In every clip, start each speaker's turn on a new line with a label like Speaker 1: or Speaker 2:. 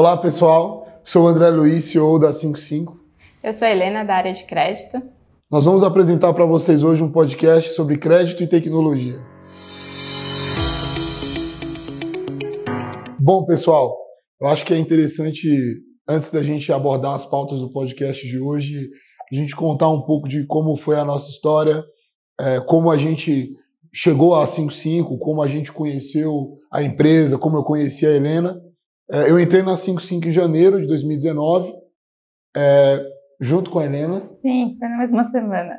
Speaker 1: Olá, pessoal. Sou o André Luiz, CEO da 55.
Speaker 2: Eu sou a Helena, da área de crédito.
Speaker 1: Nós vamos apresentar para vocês hoje um podcast sobre crédito e tecnologia. Bom, pessoal, eu acho que é interessante, antes da gente abordar as pautas do podcast de hoje, a gente contar um pouco de como foi a nossa história, é, como a gente chegou a 55, como a gente conheceu a empresa, como eu conheci a Helena. É, eu entrei na 55 em janeiro de 2019, é, junto com a Helena.
Speaker 2: Sim, foi na mesma semana.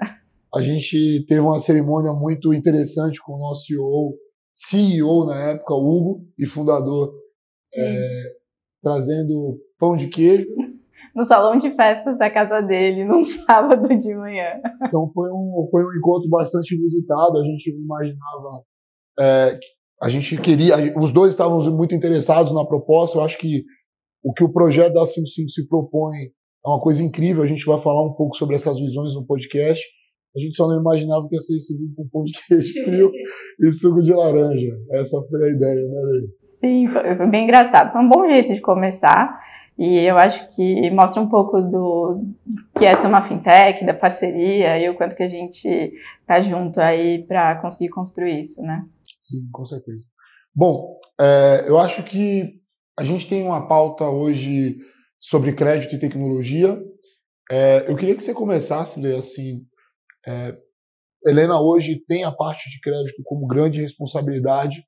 Speaker 1: A gente teve uma cerimônia muito interessante com o nosso CEO, CEO na época, Hugo, e fundador, é, trazendo pão de queijo
Speaker 2: no salão de festas da casa dele, num sábado de manhã.
Speaker 1: Então foi um, foi um encontro bastante inusitado. A gente imaginava. É, a gente queria. Os dois estavam muito interessados na proposta. Eu acho que o que o projeto da 55 se propõe é uma coisa incrível. A gente vai falar um pouco sobre essas visões no podcast. A gente só não imaginava que ia ser recebido com pão de queijo frio e suco de laranja. Essa foi a ideia, né, Lei?
Speaker 2: Sim, foi, foi bem engraçado. Foi um bom jeito de começar. E eu acho que mostra um pouco do que essa é uma fintech, da parceria e o quanto que a gente está junto aí para conseguir construir isso, né?
Speaker 1: Sim, com certeza. Bom, é, eu acho que a gente tem uma pauta hoje sobre crédito e tecnologia. É, eu queria que você começasse, Lê, assim, é, Helena hoje tem a parte de crédito como grande responsabilidade.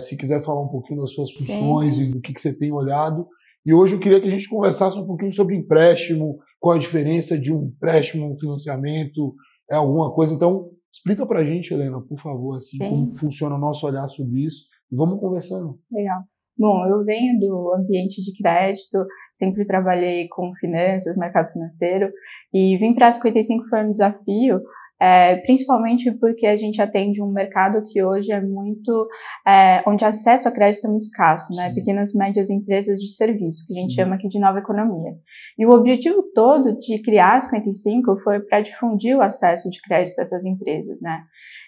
Speaker 1: Se quiser falar um pouquinho das suas funções Sim. e do que, que você tem olhado. E hoje eu queria que a gente conversasse um pouquinho sobre empréstimo, qual a diferença de um empréstimo, um financiamento, é alguma coisa. Então, explica para a gente, Helena, por favor, assim, como funciona o nosso olhar sobre isso. E vamos conversando.
Speaker 2: Legal. Bom, eu venho do ambiente de crédito, sempre trabalhei com finanças, mercado financeiro, e vim para a 55 foi um desafio, é, principalmente porque a gente atende um mercado que hoje é muito, é, onde acesso a crédito é muito escasso, né? Pequenas e médias empresas de serviço, que a gente Sim. chama aqui de nova economia. E o objetivo todo de criar a 55 foi para difundir o acesso de crédito a essas empresas, né?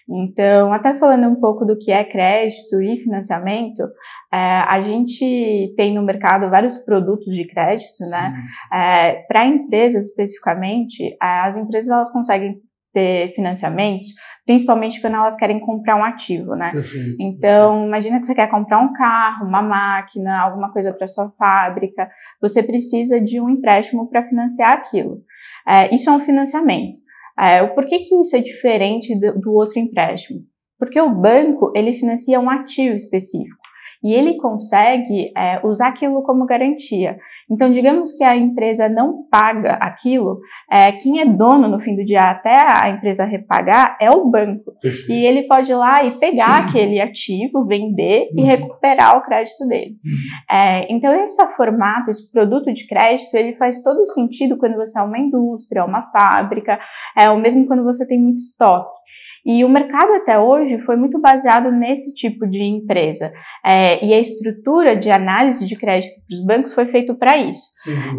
Speaker 2: Então, até falando um pouco do que é crédito e financiamento, é, a gente tem no mercado vários produtos de crédito, né? É, para empresas especificamente, as empresas elas conseguem ter financiamentos, principalmente quando elas querem comprar um ativo, né? Perfeito. Então, imagina que você quer comprar um carro, uma máquina, alguma coisa para sua fábrica, você precisa de um empréstimo para financiar aquilo. É, isso é um financiamento. É, por que, que isso é diferente do, do outro empréstimo? Porque o banco, ele financia um ativo específico e ele consegue é, usar aquilo como garantia. Então, digamos que a empresa não paga aquilo, é, quem é dono no fim do dia até a empresa repagar é o banco. Perfeito. E ele pode ir lá e pegar aquele ativo, vender uhum. e recuperar o crédito dele. Uhum. É, então, esse formato, esse produto de crédito, ele faz todo sentido quando você é uma indústria, uma fábrica, é, ou mesmo quando você tem muito estoque. E o mercado até hoje foi muito baseado nesse tipo de empresa. É, e a estrutura de análise de crédito para os bancos foi feito para isso.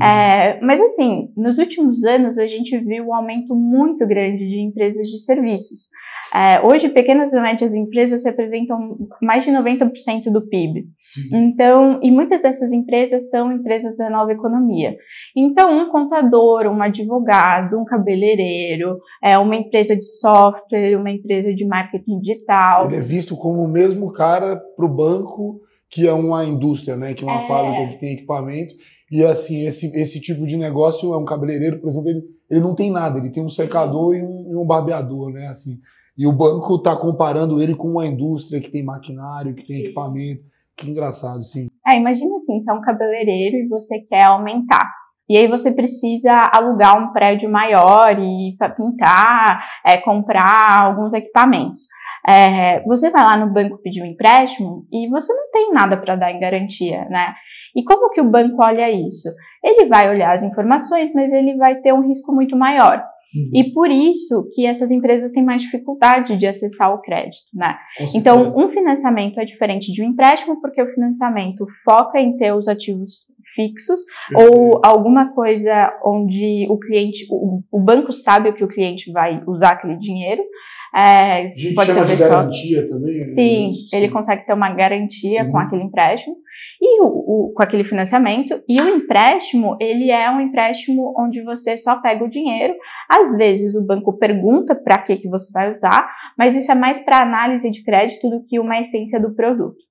Speaker 2: É, mas assim, nos últimos anos a gente viu um aumento muito grande de empresas de serviços. É, hoje, pequenas e médias empresas representam mais de 90% do PIB. Sim. Então, e muitas dessas empresas são empresas da nova economia. Então, um contador, um advogado, um cabeleireiro, é uma empresa de software, uma empresa de marketing digital.
Speaker 1: Ele é visto como o mesmo cara para o banco que é uma indústria, né? Que é uma é. fábrica que tem equipamento. E assim, esse, esse tipo de negócio é um cabeleireiro, por exemplo, ele, ele não tem nada, ele tem um secador e um, e um barbeador, né? Assim, e o banco está comparando ele com uma indústria que tem maquinário, que tem sim. equipamento. Que engraçado, sim.
Speaker 2: É, imagina assim, você é um cabeleireiro e você quer aumentar. E aí você precisa alugar um prédio maior e pintar, é, comprar alguns equipamentos. É, você vai lá no banco pedir um empréstimo e você não tem nada para dar em garantia, né? E como que o banco olha isso? Ele vai olhar as informações, mas ele vai ter um risco muito maior. Uhum. E por isso que essas empresas têm mais dificuldade de acessar o crédito, né? Então, um financiamento é diferente de um empréstimo, porque o financiamento foca em ter os ativos fixos ou alguma coisa onde o cliente, o, o, banco sabe o que o cliente vai usar aquele dinheiro.
Speaker 1: É, a gente pode chama ser de garantia também? Né?
Speaker 2: Sim, ele consegue ter uma garantia uhum. com aquele empréstimo e o, o, com aquele financiamento. E o empréstimo, ele é um empréstimo onde você só pega o dinheiro. Às vezes o banco pergunta para que, que você vai usar, mas isso é mais para análise de crédito do que uma essência do produto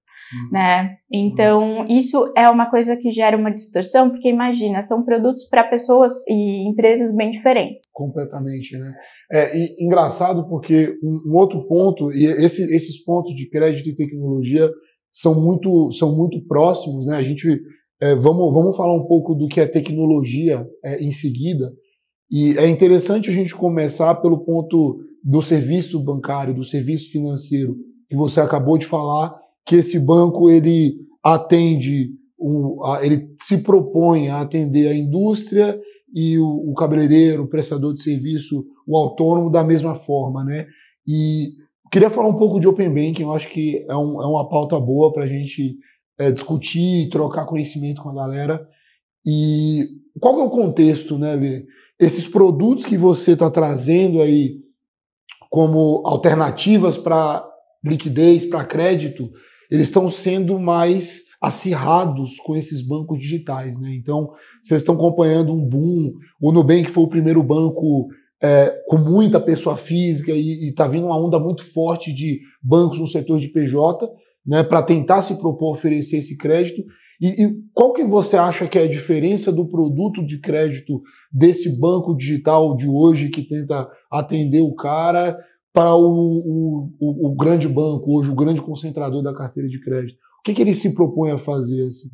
Speaker 2: né? Então, isso é uma coisa que gera uma distorção, porque imagina, são produtos para pessoas e empresas bem diferentes.
Speaker 1: Completamente, né? É e, engraçado porque um, um, outro ponto, e esse, esses pontos de crédito e tecnologia são muito, são muito próximos, né? A gente, é, vamos, vamos falar um pouco do que é tecnologia é, em seguida, e é interessante a gente começar pelo ponto do serviço bancário, do serviço financeiro, que você acabou de falar, que esse banco ele atende, um, a, ele se propõe a atender a indústria e o, o, cabeleireiro, o prestador de serviço, o autônomo da mesma forma, né? E queria falar um pouco de Open Banking, eu acho que é, um, é uma pauta boa para a gente é, discutir e trocar conhecimento com a galera. E qual que é o contexto, né, Lê? Esses produtos que você está trazendo aí como alternativas para liquidez, para crédito, eles estão sendo mais acirrados com esses bancos digitais, né? Então, vocês estão acompanhando um boom. O Nubank foi o primeiro banco é, com muita pessoa física e está vindo uma onda muito forte de bancos no setor de PJ, né? Para tentar se propor oferecer esse crédito. E, e, qual que você acha que é a diferença do produto de crédito desse banco digital de hoje que tenta atender o cara para o, o, o, grande banco, hoje o grande concentrador da carteira de crédito? O que, que ele se propõe a fazer? Assim?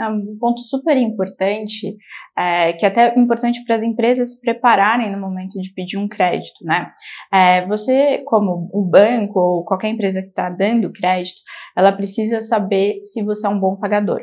Speaker 2: É um ponto super importante, é, que é até importante para as empresas se prepararem no momento de pedir um crédito, né? É, você, como o banco ou qualquer empresa que está dando crédito, ela precisa saber se você é um bom pagador.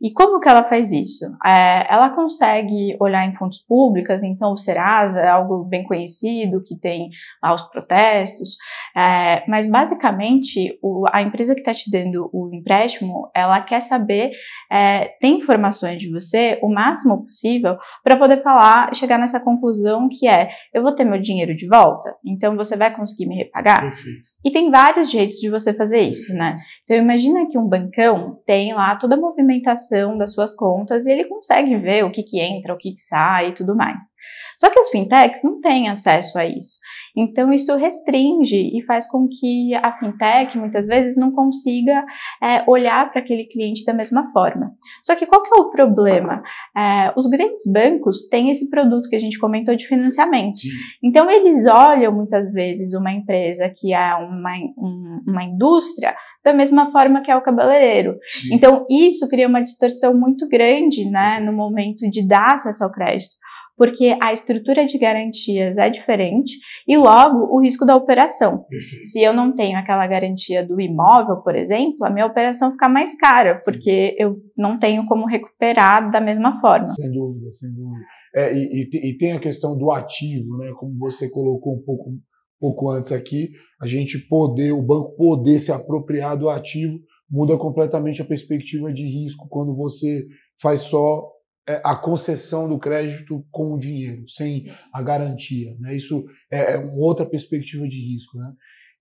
Speaker 2: E como que ela faz isso? É, ela consegue olhar em fontes públicas, então o Serasa é algo bem conhecido, que tem lá os protestos, é, mas basicamente o, a empresa que está te dando o empréstimo, ela quer saber, é, tem informações de você o máximo possível para poder falar, chegar nessa conclusão que é, eu vou ter meu dinheiro de volta, então você vai conseguir me repagar? Perfeito. E tem vários jeitos de você fazer isso, né? Então imagina que um bancão tem lá toda a movimentação das suas contas e ele consegue ver o que, que entra, o que, que sai e tudo mais. Só que as fintechs não têm acesso a isso. Então, isso restringe e faz com que a fintech, muitas vezes, não consiga é, olhar para aquele cliente da mesma forma. Só que qual que é o problema? É, os grandes bancos têm esse produto que a gente comentou de financiamento. Sim. Então, eles olham, muitas vezes, uma empresa que é uma, um, uma indústria da mesma forma que é o cabeleireiro. Sim. Então, isso cria uma distorção muito grande né, no momento de dar acesso ao crédito porque a estrutura de garantias é diferente e logo o risco da operação. Perfeito. Se eu não tenho aquela garantia do imóvel, por exemplo, a minha operação fica mais cara, Sim. porque eu não tenho como recuperar da mesma forma.
Speaker 1: Sem dúvida, sem dúvida. É, e, e, e, tem a questão do ativo, né? Como você colocou um pouco, pouco antes aqui, a gente poder, o banco poder se apropriar do ativo muda completamente a perspectiva de risco quando você faz só a concessão do crédito com o dinheiro, sem a garantia. Né? Isso é, é uma outra perspectiva de risco. Né?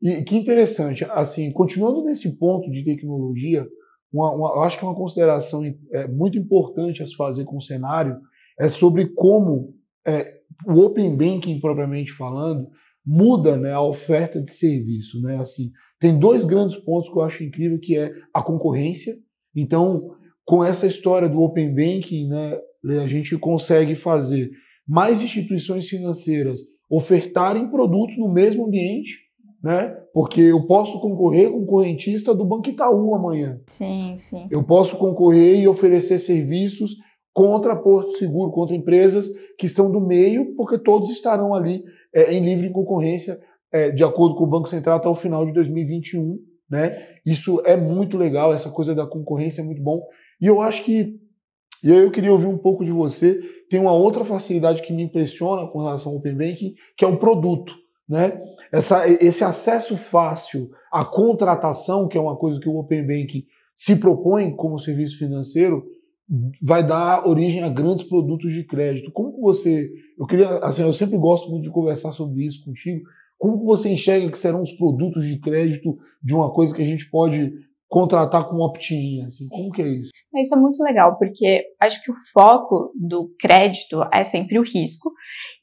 Speaker 1: E que interessante, assim, continuando nesse ponto de tecnologia, uma, uma, eu acho que uma consideração é, muito importante a se fazer com o cenário é sobre como é, o Open Banking, propriamente falando, muda né, a oferta de serviço. Né? Assim, tem dois grandes pontos que eu acho incrível, que é a concorrência. Então, com essa história do Open Banking, né, a gente consegue fazer mais instituições financeiras ofertarem produtos no mesmo ambiente, né? Porque eu posso concorrer com o correntista do Banco Itaú amanhã.
Speaker 2: Sim, sim.
Speaker 1: Eu posso concorrer e oferecer serviços contra Porto Seguro, contra empresas que estão do meio, porque todos estarão ali é, em livre concorrência, é, de acordo com o Banco Central, até o final de 2021. Né? Isso é muito legal, essa coisa da concorrência é muito bom. E eu acho que, e aí eu queria ouvir um pouco de você, tem uma outra facilidade que me impressiona com relação ao Open Banking, que é um produto. Né? Essa, esse acesso fácil à contratação, que é uma coisa que o Open Banking se propõe como serviço financeiro, vai dar origem a grandes produtos de crédito. Como você, eu queria, assim, eu sempre gosto muito de conversar sobre isso contigo. Como você enxerga que serão os produtos de crédito de uma coisa que a gente pode contratar com opt-in? Assim, como que é isso?
Speaker 2: Isso é muito legal, porque acho que o foco do crédito é sempre o risco,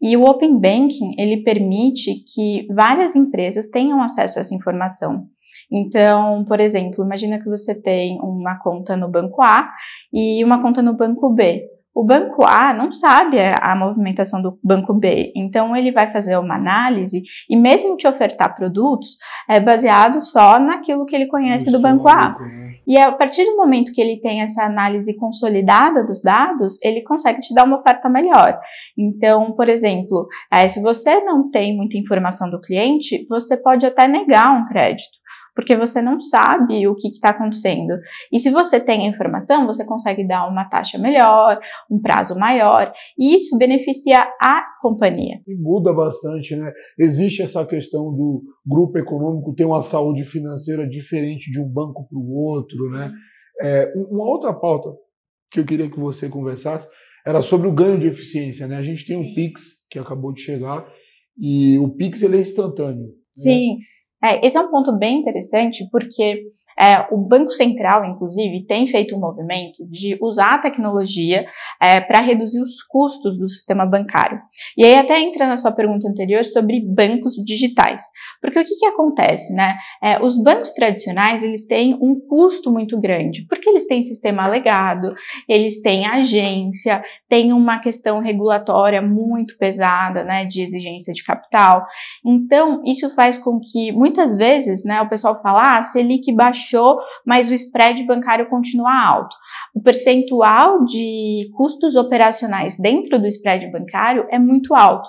Speaker 2: e o Open Banking, ele permite que várias empresas tenham acesso a essa informação. Então, por exemplo, imagina que você tem uma conta no banco A e uma conta no banco B. O banco A não sabe a, movimentação do banco B, então ele vai fazer uma análise e mesmo te ofertar produtos é baseado só naquilo que ele conhece do banco A. Né? E a partir do momento que ele tem essa análise consolidada dos dados, ele consegue te dar uma oferta melhor. Então, por exemplo, é, se você não tem muita informação do cliente, você pode até negar um crédito porque você não sabe o que está acontecendo. E se você tem a informação, você consegue dar uma taxa melhor, um prazo maior, e isso beneficia a companhia.
Speaker 1: E muda bastante, né? Existe essa questão do grupo econômico ter uma saúde financeira diferente de um banco para o outro, né? É, uma outra pauta que eu queria que você conversasse era sobre o ganho de eficiência, né? A gente tem o um Pix que acabou de chegar e o Pix ele é instantâneo.
Speaker 2: Né? Sim. Né? É, esse é um ponto bem interessante porque é, o Banco Central, inclusive, tem feito um movimento de usar a tecnologia é, para reduzir os custos do sistema bancário. E aí até entra na sua pergunta anterior sobre bancos digitais. Porque o que, que acontece, né? É, os bancos tradicionais, eles têm um custo muito grande, porque eles têm sistema legado, eles têm agência, tem uma questão regulatória muito pesada, né, de exigência de capital. Então, isso faz com que, muitas vezes, né, o pessoal fala, ah, Selic baixou baixou, mas o spread bancário continua alto. O percentual de custos operacionais dentro do spread bancário é muito alto.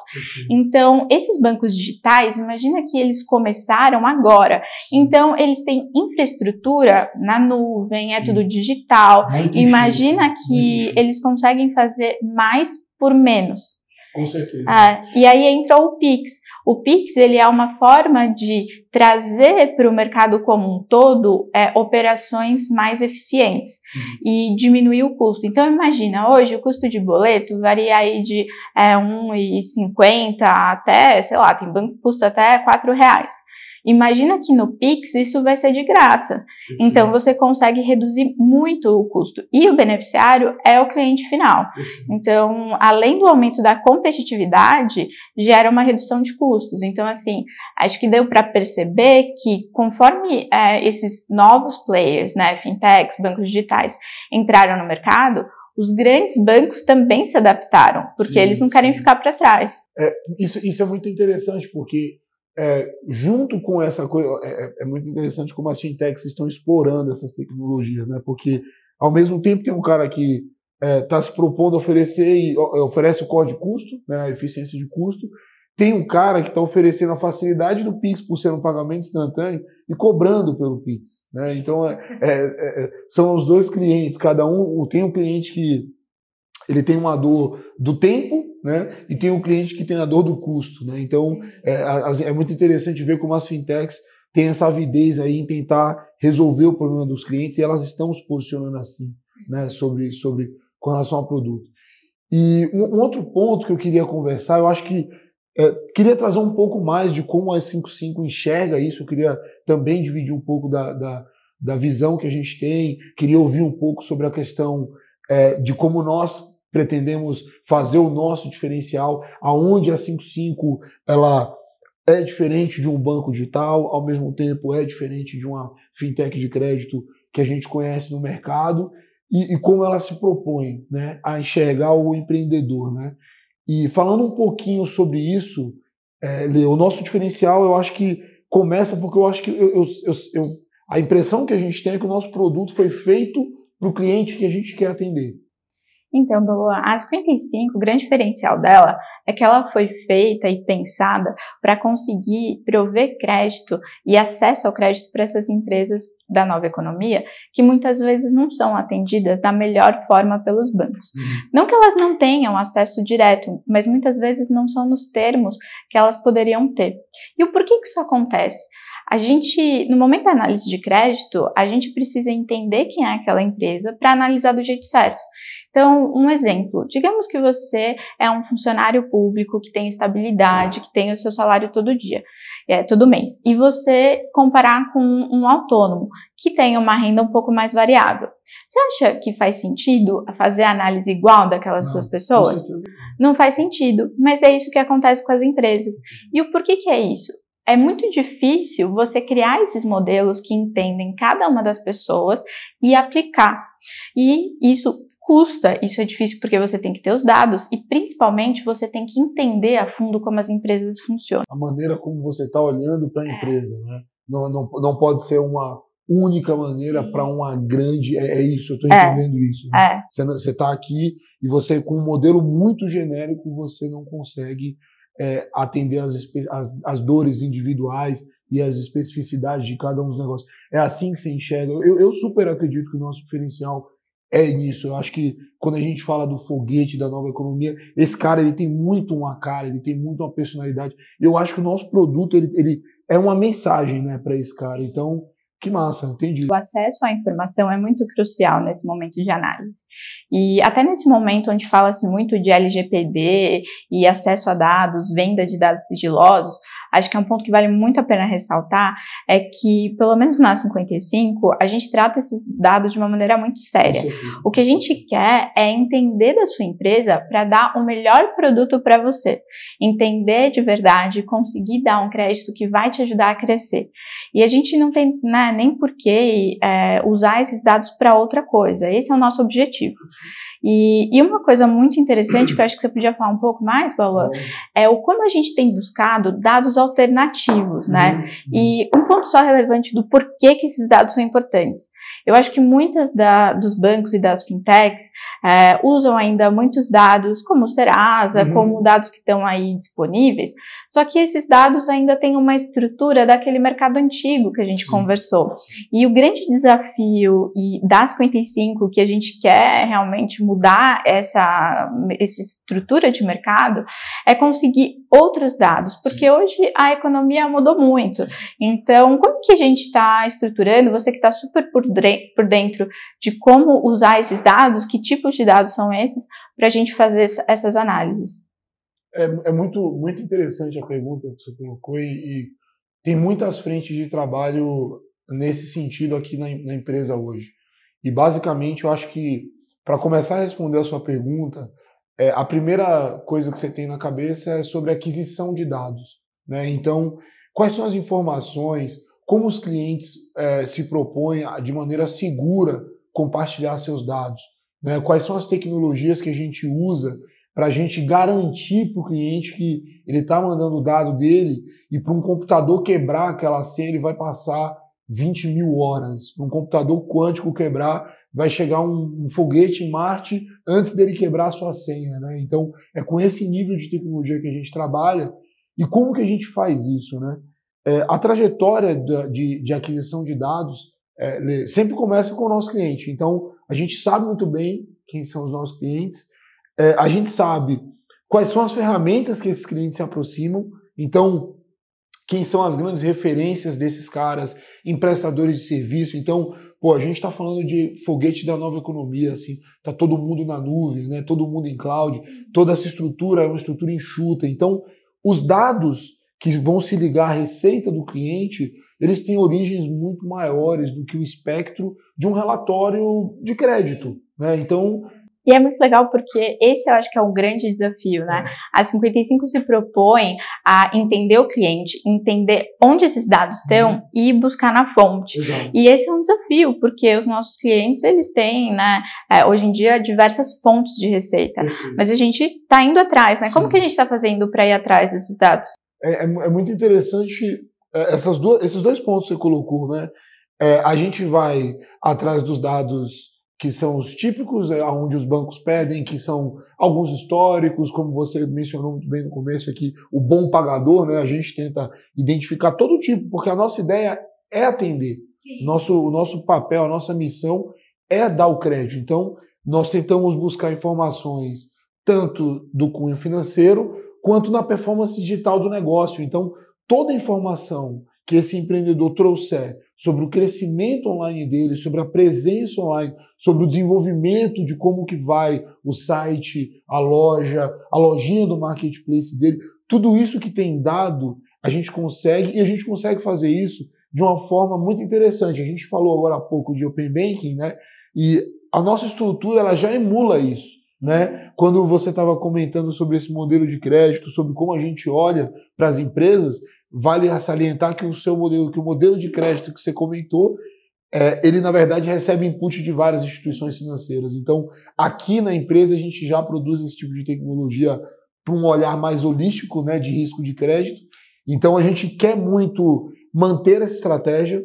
Speaker 2: Então, esses bancos digitais, imagina que eles começaram agora. Então, eles têm infraestrutura na nuvem, é Sim. tudo digital. Muito imagina que eles conseguem fazer mais por menos.
Speaker 1: Com certeza. Ah,
Speaker 2: e aí entra o Pix. O Pix ele é uma forma de trazer para o mercado como um todo é, operações mais eficientes uhum. e diminuir o custo. Então imagina, hoje o custo de boleto varia aí de é, 1,50 até, sei lá, tem banco que custa até 4 reais. Imagina que no Pix isso vai ser de graça. Então você consegue reduzir muito o custo. E o beneficiário é o cliente final. Então, além do aumento da competitividade, gera uma redução de custos. Então, assim, acho que deu para perceber que conforme é, esses novos players, né, fintechs, bancos digitais, entraram no mercado, os grandes bancos também se adaptaram, porque sim, eles não querem sim. ficar para trás.
Speaker 1: É, isso, isso é muito interessante, porque é, junto com essa coisa, é, é, é, muito interessante como as fintechs estão explorando essas tecnologias, né? Porque ao mesmo tempo tem um cara que está é, se propondo a oferecer e oferece o código de custo, né, a eficiência de custo. Tem um cara que está oferecendo a facilidade do Pix por ser um pagamento instantâneo e cobrando pelo Pix. Né? Então é, é, são os dois clientes, cada um tem um cliente que ele tem uma dor do tempo né? E tem um cliente que tem a dor do custo, né? Então é, é muito interessante ver como as fintechs têm essa avidez aí em tentar resolver o problema dos clientes e elas estão se posicionando assim, né? Sobre sobre com relação ao produto. E um, um outro ponto que eu queria conversar, eu acho que é, queria trazer um pouco mais de como a 55 enxerga isso. Eu queria também dividir um pouco da, da, da visão que a gente tem. Queria ouvir um pouco sobre a questão é, de como nós pretendemos fazer o nosso diferencial, aonde a 55 ela é diferente de um banco digital, ao mesmo tempo é diferente de uma fintech de crédito que a gente conhece no mercado e, e como ela se propõe né, a enxergar o empreendedor. Né? E falando um pouquinho sobre isso, é, o nosso diferencial eu acho que começa porque eu acho que eu, eu, eu, a impressão que a gente tem é que o nosso produto foi feito para o cliente que a gente quer atender.
Speaker 2: Então, a 55, o grande diferencial dela é que ela foi feita e pensada para conseguir prover crédito e acesso ao crédito para essas empresas da nova economia que muitas vezes não são atendidas da melhor forma pelos bancos. Uhum. Não que elas não tenham acesso direto, mas muitas vezes não são nos termos que elas poderiam ter. E o porquê que isso acontece? A gente, no momento da análise de crédito, a gente precisa entender quem é aquela empresa para analisar do jeito certo. Então, um exemplo, digamos que você é um funcionário público que tem estabilidade, que tem o seu salário todo dia, é, todo mês, e você comparar com um autônomo que tem uma renda um pouco mais variável. Você acha que faz sentido fazer a análise igual daquelas Não, duas pessoas? Não faz sentido, mas é isso que acontece com as empresas. E o porquê que é isso? É muito difícil você criar esses modelos que entendem cada uma das pessoas e aplicar. E isso custa, isso é difícil porque você tem que ter os dados e principalmente você tem que entender a fundo como as empresas funcionam.
Speaker 1: A maneira como você está olhando para a é. empresa, né? Não, não, não pode ser uma única maneira para uma grande. É, é, isso, eu estou é. entendendo é. isso. Né? Você está aqui e você, com um modelo muito genérico, você não consegue é, atender as, as, as, dores individuais e as especificidades de cada um dos negócios. É assim que você enxerga. Eu, eu super acredito que o nosso diferencial é nisso. Eu acho que quando a gente fala do foguete da nova economia, esse cara ele tem muito uma cara, ele tem muito uma personalidade. Eu acho que o nosso produto ele, ele é uma mensagem, né, para esse cara. Então que massa, entendi.
Speaker 2: O acesso à informação é muito crucial nesse momento de análise. E até nesse momento onde fala-se muito de LGPD e acesso a dados, venda de dados sigilosos, acho que é um ponto que vale muito a pena ressaltar, é que, pelo menos na 55, a gente trata esses dados de uma maneira muito séria. O que a gente quer é entender da sua empresa para dar o melhor produto para você. Entender de verdade, conseguir dar um crédito que vai te ajudar a crescer. E a gente não tem né, nem por que é, usar esses dados para outra coisa. Esse é o nosso objetivo. E, e, uma coisa muito interessante que eu acho que você podia falar um pouco mais, Paula, é o como a gente tem buscado dados alternativos, né? Uhum. E um ponto só relevante do porquê que esses dados são importantes. Eu acho que muitas da, dos bancos e das fintechs é, usam ainda muitos dados, como o Serasa, uhum. como dados que estão aí disponíveis, só que esses dados ainda têm uma estrutura daquele mercado antigo que a gente Sim. conversou. E o grande desafio e da 55 que a gente quer realmente mudar essa, essa estrutura de mercado é conseguir outros dados, porque Sim. hoje a economia mudou muito. Então, como que a gente está estruturando? Você que está super por, por dentro de como usar esses dados, que tipos de dados são esses, para a gente fazer essas análises?
Speaker 1: É, é, muito, muito interessante a pergunta que você colocou e, e, tem muitas frentes de trabalho nesse sentido aqui na, na empresa hoje. E basicamente eu acho que para começar a responder a sua pergunta, é, a primeira coisa que você tem na cabeça é sobre aquisição de dados. Né? Então, quais são as informações, como os clientes é, se propõem de maneira segura compartilhar seus dados, né? quais são as tecnologias que a gente usa para a gente garantir para o cliente que ele está mandando o dado dele e para um computador quebrar aquela senha ele vai passar 20 mil horas. Para um computador quântico quebrar, vai chegar um, um, foguete em Marte antes dele quebrar a sua senha. Né? Então, é com esse nível de tecnologia que a gente trabalha. E como que a gente faz isso? Né? É, a trajetória de, de, aquisição de dados é, sempre começa com o nosso cliente. Então, a gente sabe muito bem quem são os nossos clientes, é, a gente sabe quais são as ferramentas que esses clientes se aproximam. Então, quem são as grandes referências desses caras, emprestadores de serviço. Então, pô, a gente está falando de foguete da nova economia, assim, tá todo mundo na nuvem, né? Todo mundo em cloud, toda essa estrutura é uma estrutura enxuta. Então, os dados que vão se ligar à receita do cliente, eles têm origens muito maiores do que o espectro de um relatório de crédito, né? Então,
Speaker 2: e é muito legal porque esse eu acho que é um grande desafio, né? A 55 se propõe a entender o cliente, entender onde esses dados estão uhum. e buscar na fonte. Exato. E esse é um desafio, porque os nossos clientes, eles têm, né, é, hoje em dia, diversas fontes de receita. Perfeito. Mas a gente está indo atrás, né? Sim. Como que a gente está fazendo para ir atrás desses dados?
Speaker 1: É, é, é muito interessante é, essas duas, esses dois pontos que você colocou, né? É, a gente vai atrás dos dados que são os típicos, é, onde os bancos pedem, que são alguns históricos, como você mencionou muito bem no começo aqui, o bom pagador, né? A gente tenta identificar todo tipo, porque a nossa ideia é atender. Nosso, o nosso papel, a nossa missão é dar o crédito. Então, nós tentamos buscar informações tanto do cunho financeiro quanto na performance digital do negócio. Então, toda informação que esse empreendedor trouxer sobre o crescimento online dele, sobre a presença online, sobre o desenvolvimento de como que vai o site, a loja, a lojinha do marketplace dele, tudo isso que tem dado, a gente consegue e a gente consegue fazer isso de uma forma muito interessante. A gente falou agora há pouco de Open Banking, né? E a nossa estrutura ela já emula isso, né? Quando você estava comentando sobre esse modelo de crédito, sobre como a gente olha para as empresas, vale salientar que o seu modelo, que o modelo de crédito que você comentou, é, ele na verdade recebe input de várias instituições financeiras. Então, aqui na empresa a gente já produz esse tipo de tecnologia para um olhar mais holístico, né, de risco de crédito. Então, a gente quer muito manter essa estratégia.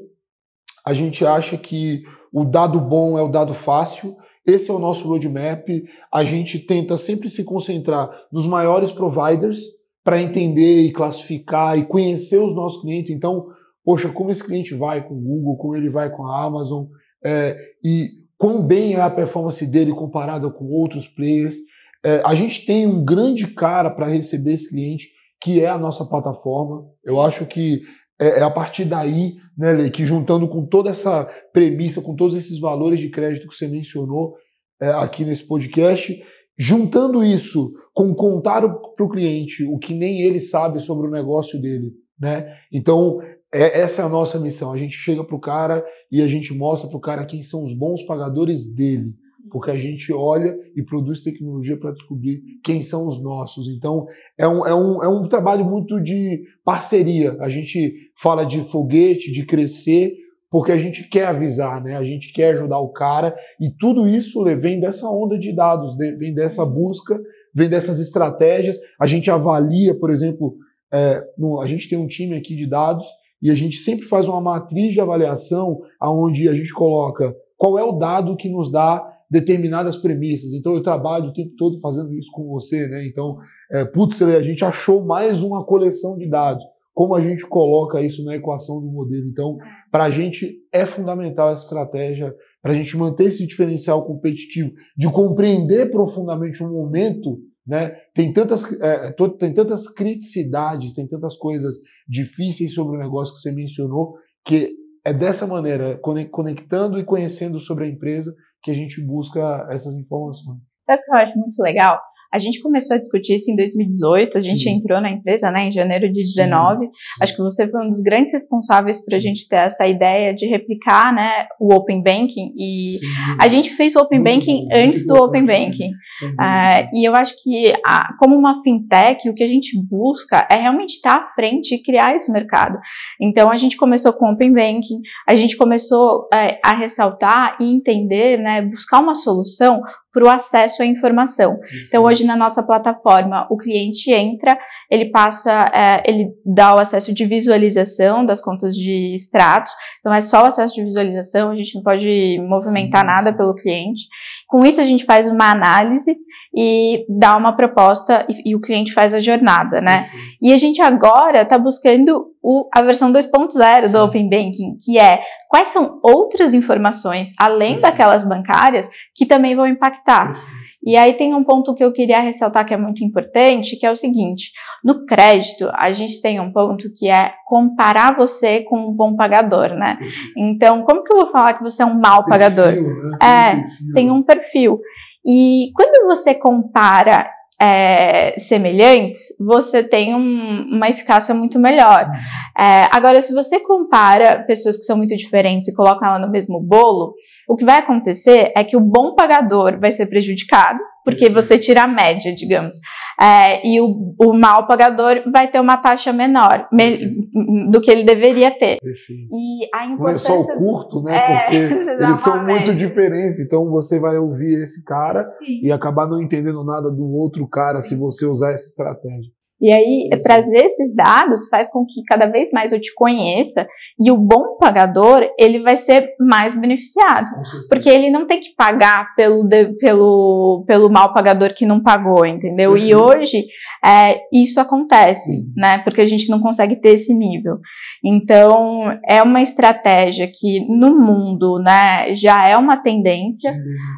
Speaker 1: A gente acha que o dado bom é o dado fácil. Esse é o nosso roadmap. A gente tenta sempre se concentrar nos maiores providers para entender e classificar e conhecer os nossos clientes. Então, poxa, como esse cliente vai com o Google, como ele vai com a Amazon, é, e quão bem é a performance dele comparada com outros players. É, a gente tem um grande cara para receber esse cliente, que é a nossa plataforma. Eu acho que é, é a partir daí, né, Lê, que juntando com toda essa premissa, com todos esses valores de crédito que você mencionou é, aqui nesse podcast, juntando isso com contar para o cliente o que nem ele sabe sobre o negócio dele, né? Então, é, essa é a nossa missão. A gente chega para o cara e a gente mostra para o cara quem são os bons pagadores dele porque a gente olha e produz tecnologia para descobrir quem são os nossos. Então, é um, é, um, é um trabalho muito de parceria. A gente fala de foguete, de crescer, porque a gente quer avisar, né? a gente quer ajudar o cara, e tudo isso vem dessa onda de dados, vem dessa busca, vem dessas estratégias. A gente avalia, por exemplo, é, no, a gente tem um time aqui de dados e a gente sempre faz uma matriz de avaliação aonde a gente coloca qual é o dado que nos dá determinadas premissas. Então eu trabalho o tempo todo fazendo isso com você, né? Então, é, putz, a gente achou mais uma coleção de dados. Como a gente coloca isso na equação do modelo? Então, para a gente é fundamental essa estratégia, para a gente manter esse diferencial competitivo, de compreender profundamente o um momento, né? Tem tantas, é, tem tantas criticidades, tem tantas coisas difíceis sobre o negócio que você mencionou, que é dessa maneira, conectando e conhecendo sobre a empresa, que a gente busca essas informações.
Speaker 2: Sabe o que eu acho muito legal? A gente começou a discutir isso em 2018, a gente Sim. entrou na empresa né, em janeiro de 2019. Acho que você foi um dos grandes responsáveis para a gente ter essa ideia de replicar né, o Open Banking. E Sim. a gente fez o Open Banking antes do Open Banking. Uh, e eu acho que, a, como uma fintech, o que a gente busca é realmente estar à frente e criar esse mercado. Então, a gente começou com o Open Banking, a gente começou uh, a ressaltar e entender, né, buscar uma solução para o acesso à informação. Isso. Então, hoje na nossa plataforma, o cliente entra, ele passa, é, ele dá o acesso de visualização das contas de extratos, então é só o acesso de visualização, a gente não pode movimentar sim, nada sim. pelo cliente. Com isso, a gente faz uma análise e dá uma proposta e, e o cliente faz a jornada, né? Sim. E a gente agora está buscando o, a versão 2.0 do Open Banking, que é quais são outras informações, além daquelas bancárias, que também vão impactar. E aí tem um ponto que eu queria ressaltar que é muito importante, que é o seguinte: no crédito, a gente tem um ponto que é comparar você com um bom pagador, né? Então, como que eu vou falar que você é um mau pagador? né? É, tem um perfil. E quando você compara é, semelhantes, você tem um, uma eficácia muito melhor. É, agora, se você compara pessoas que são muito diferentes e coloca ela no mesmo bolo, o que vai acontecer é que o bom pagador vai ser prejudicado, porque você tira a média, digamos. É, e o, o mal pagador vai ter uma taxa menor me, do que ele deveria ter.
Speaker 1: Perfeito. E a importância... Não é só o curto, né? É, porque eles são muito diferentes. Então você vai ouvir esse cara Sim. e acabar não entendendo nada do outro cara Sim. se você usar essa estratégia.
Speaker 2: E aí, Sim. trazer esses dados faz com que cada vez mais eu te conheça e o bom pagador, ele vai ser mais beneficiado. Porque ele não tem que pagar pelo, pelo, pelo mal pagador que não pagou, entendeu? E hoje, é, isso acontece, Sim. né? Porque a gente não consegue ter esse nível. Então, é uma estratégia que no mundo, né, já é uma tendência.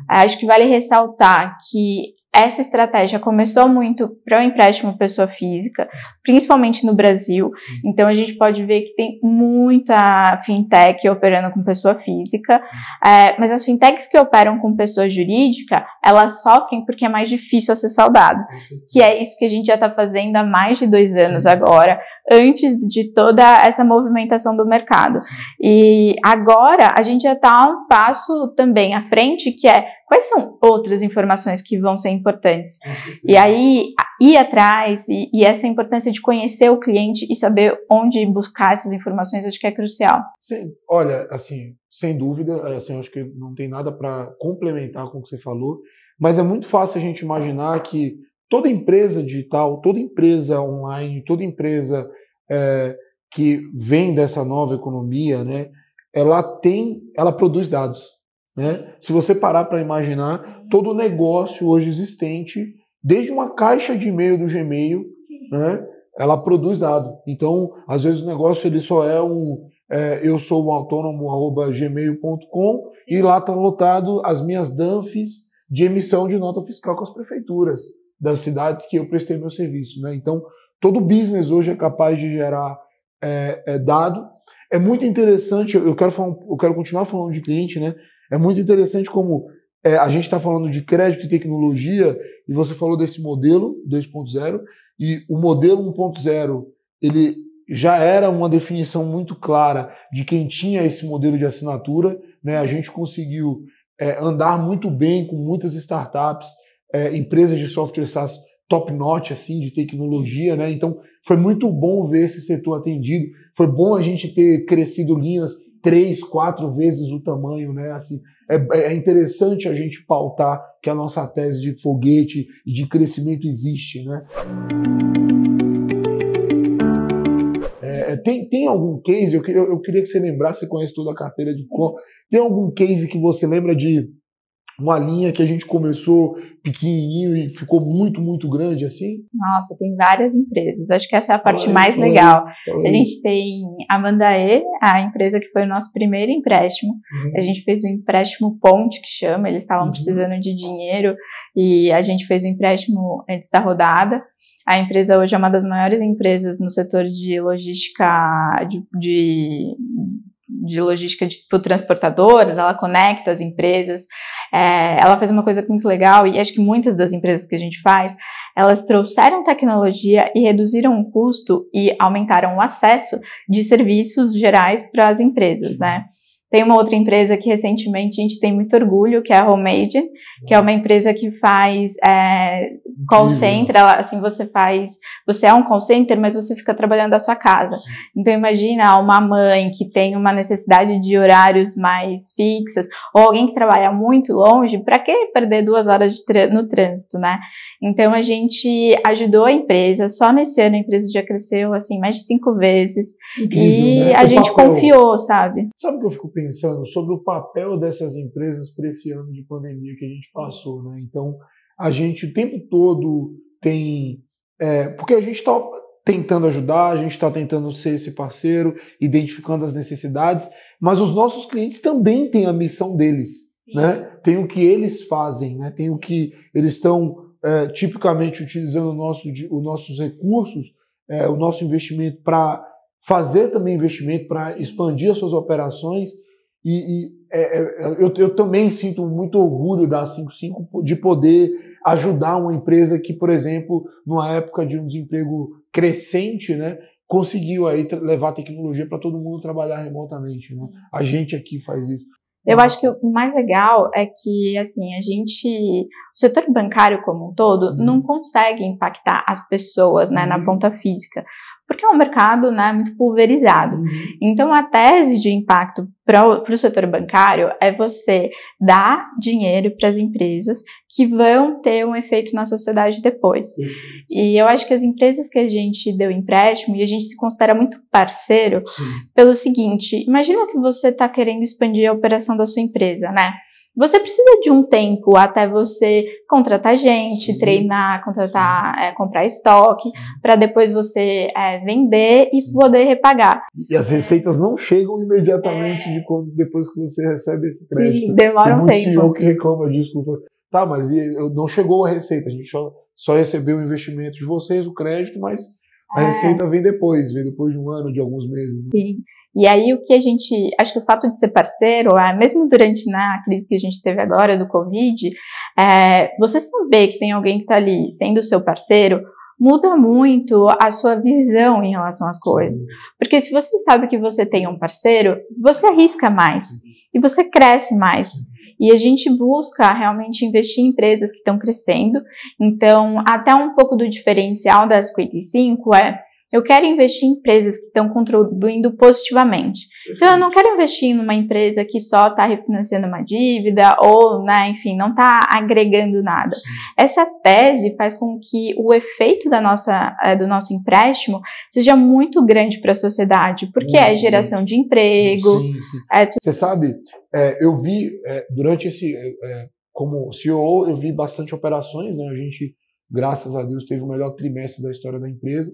Speaker 2: Acho que vale ressaltar que essa estratégia começou muito para o empréstimo pessoa física, principalmente no Brasil. Sim. Então a gente pode ver que tem muita fintech operando com pessoa física, é, mas as fintechs que operam com pessoa jurídica, elas sofrem porque é mais difícil acessar o dado, que é isso que a gente já está fazendo há mais de dois anos Sim. agora, antes de toda essa movimentação do mercado. E agora a gente já está um passo também à frente, que é quais são outras informações que vão ser importantes? E aí, ir atrás e, e, essa importância de conhecer o cliente e saber onde buscar essas informações, acho que é crucial.
Speaker 1: Sim, olha, assim, sem dúvida, assim, acho que não tem nada para complementar com o que você falou, mas é muito fácil a gente imaginar que toda empresa digital, toda empresa online, toda empresa é, que vem dessa nova economia, né, ela tem, ela produz dados. Né? Se você parar para imaginar, todo negócio hoje existente, desde uma caixa de e-mail do Gmail, né, ela produz dado. Então, às vezes o negócio ele só é um é, eu sou um autônomo gmail.com e lá está lotado as minhas DANFs de emissão de nota fiscal com as prefeituras das cidades que eu prestei meu serviço. Né? Então, todo business hoje é capaz de gerar é, é, dado. É muito interessante, eu quero, falar, eu quero continuar falando de cliente, né? É muito interessante como é, a gente está falando de crédito e tecnologia, e você falou desse modelo 2.0, e o modelo 1.0 ele já era uma definição muito clara de quem tinha esse modelo de assinatura. Né? A gente conseguiu é, andar muito bem com muitas startups, é, empresas de software SaaS top notch assim de tecnologia, né? Então foi muito bom ver esse setor atendido. Foi bom a gente ter crescido linhas três, quatro vezes o tamanho, né? Assim, é, é interessante a gente pautar que a nossa tese de foguete e de crescimento existe, né? É, tem, tem algum case, eu, eu, eu, queria que você lembrasse, você conhece toda a carteira de cor, tem algum case que você lembra de uma linha que a gente começou pequenininho e ficou muito, muito grande assim?
Speaker 2: Nossa, tem várias empresas. Acho que essa é a parte mais legal. A gente tem a Mandae, a empresa que foi o nosso primeiro empréstimo. Uhum. A gente fez um empréstimo ponte, que chama, eles estavam uhum. precisando de dinheiro e a gente fez o um empréstimo antes da rodada. A empresa hoje é uma das maiores empresas no setor de logística de, de de logística de, por transportadoras, ela conecta as empresas, é, ela faz uma coisa muito legal e acho que muitas das empresas que a gente faz, elas trouxeram tecnologia e reduziram o custo e aumentaram o acesso de serviços gerais para as empresas, né? Tem uma outra empresa que recentemente a gente tem muito orgulho, que é a Homemade, que é uma empresa que faz é, call center, ela, assim, você faz, você é um call center, mas você fica trabalhando da sua casa. Então imagina uma mãe que tem uma necessidade de horários mais fixas, ou alguém que trabalha muito longe, para que perder duas horas no trânsito, né? Então a gente ajudou a empresa, só nesse ano a empresa já cresceu assim mais de cinco vezes. Incrível, e né? a gente papel. confiou, sabe?
Speaker 1: Sabe o que eu fico pensando sobre o papel dessas empresas para esse ano de pandemia que a gente passou, né? Então, a gente o tempo todo tem. É, porque a gente está tentando ajudar, a gente está tentando ser esse parceiro, identificando as necessidades, mas os nossos clientes também têm a missão deles, Sim. né? Tem o que eles fazem, né? Tem o que eles estão é, tipicamente utilizando nosso, os nossos recursos, é, o nosso investimento para fazer também investimento, para expandir as suas operações e, e é, é, eu, eu, também sinto muito orgulho da 55 de poder ajudar uma empresa que, por exemplo, numa época de um desemprego crescente, né, conseguiu aí levar tecnologia para todo mundo trabalhar remotamente. Né? A gente aqui faz isso.
Speaker 2: Eu acho que o mais legal é que, assim, a gente, o setor bancário como um todo, uhum. não consegue impactar as pessoas, né, uhum. na ponta física porque é um mercado né, muito pulverizado. Uhum. Então, a tese de impacto para o setor bancário é você dar dinheiro para as empresas que vão ter um efeito na sociedade depois. Uhum. E eu acho que as empresas que a gente deu empréstimo, e a gente se considera muito parceiro, Sim. pelo seguinte: imagina que você está querendo expandir a operação da sua empresa, né? Você precisa de um tempo até você contratar gente, Sim. treinar, contratar, é, comprar estoque, para depois você é, vender e Sim. poder repagar.
Speaker 1: E as receitas não chegam imediatamente é. de quando, depois que você recebe esse crédito.
Speaker 2: Sim, demora um tempo.
Speaker 1: CEO que reclama disso. Tá, mas não chegou a receita, a gente só, só recebeu o investimento de vocês, o crédito, mas a é. receita vem depois, vem depois de um ano, de alguns meses.
Speaker 2: Né? Sim. E aí o que a gente, acho que o fato de ser parceiro, é, mesmo durante né, a crise que a gente teve agora do Covid, é, você saber que tem alguém que está ali sendo seu parceiro, muda muito a sua visão em relação às coisas. Porque se você sabe que você tem um parceiro, você arrisca mais e você cresce mais. E a gente busca realmente investir em empresas que estão crescendo. Então, até um pouco do diferencial da 55 é eu quero investir em empresas que estão contribuindo positivamente. Então, eu não quero investir numa empresa que só está refinanciando uma dívida ou, né, enfim, não está agregando nada. Sim. Essa tese faz com que o efeito da nossa, é, do nosso empréstimo seja muito grande para a sociedade, porque é geração de emprego. Sim, sim.
Speaker 1: É Você sabe, é, eu vi é, durante esse, é, é, como CEO, eu vi bastante operações, né? A gente, graças a Deus, teve o melhor trimestre da história da empresa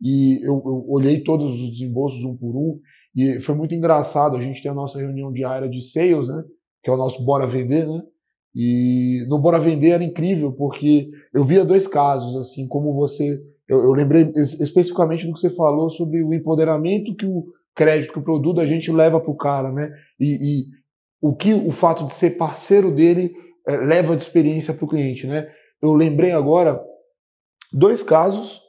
Speaker 1: e eu, eu, olhei todos os desembolsos um por um e foi muito engraçado. A gente tem a nossa reunião diária de sales, né? Que é o nosso Bora Vender, né? E no Bora Vender era incrível porque eu via dois casos, assim, como você. Eu, eu lembrei especificamente do que você falou sobre o empoderamento que o crédito, que o produto a gente leva para o cara, né? E, e, o que o fato de ser parceiro dele é, leva de experiência para o cliente, né? Eu lembrei agora dois casos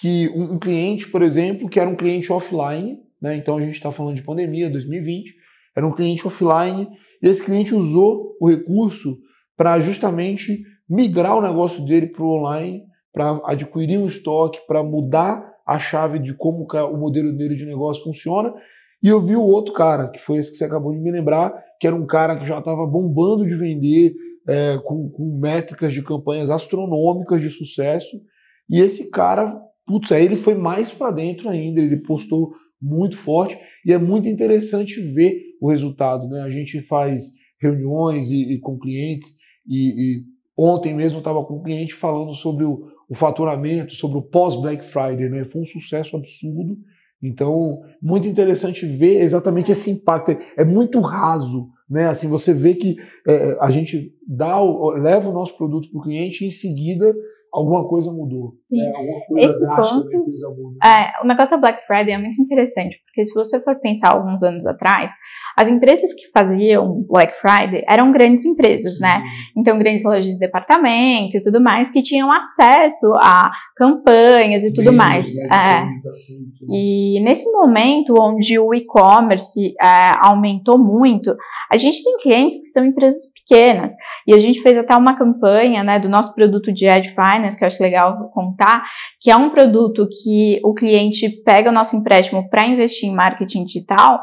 Speaker 1: que um, um cliente, por exemplo, que era um cliente offline, né? Então a gente está falando de pandemia, 2020, era um cliente offline e esse cliente usou o recurso para justamente migrar o negócio dele para o online, para adquirir um estoque, para mudar a chave de como o modelo dele de negócio funciona. E eu vi o outro cara, que foi esse que você acabou de me lembrar, que era um cara que já estava bombando de vender, é, com, com métricas de campanhas astronômicas de sucesso. E esse cara putz, aí ele foi mais para dentro ainda, ele postou muito forte e é muito interessante ver o resultado, né? A gente faz reuniões e, e com clientes e, e ontem mesmo estava com um cliente falando sobre o, o faturamento, sobre o pós Black Friday, né? Foi um sucesso absurdo. Então, muito interessante ver exatamente esse impacto. É muito raso, né? Assim, você vê que é, a gente dá, leva o nosso produto para o cliente e em seguida alguma coisa mudou. Né? Alguma coisa Esse drástica ponto, empresa muda.
Speaker 2: É, o negócio da Black Friday é muito interessante, porque se você for pensar alguns anos atrás, as empresas que faziam Black Friday eram grandes empresas, né? Então, grandes lojas de departamento e tudo mais, que tinham acesso a campanhas e tudo mais. Né, é. E nesse momento onde o e-commerce é, aumentou muito, a gente tem clientes que são empresas pequenas. E a gente fez até uma campanha né, do nosso produto de Ad Finance, que eu acho legal contar, que é um produto que o cliente pega o nosso empréstimo para investir em marketing digital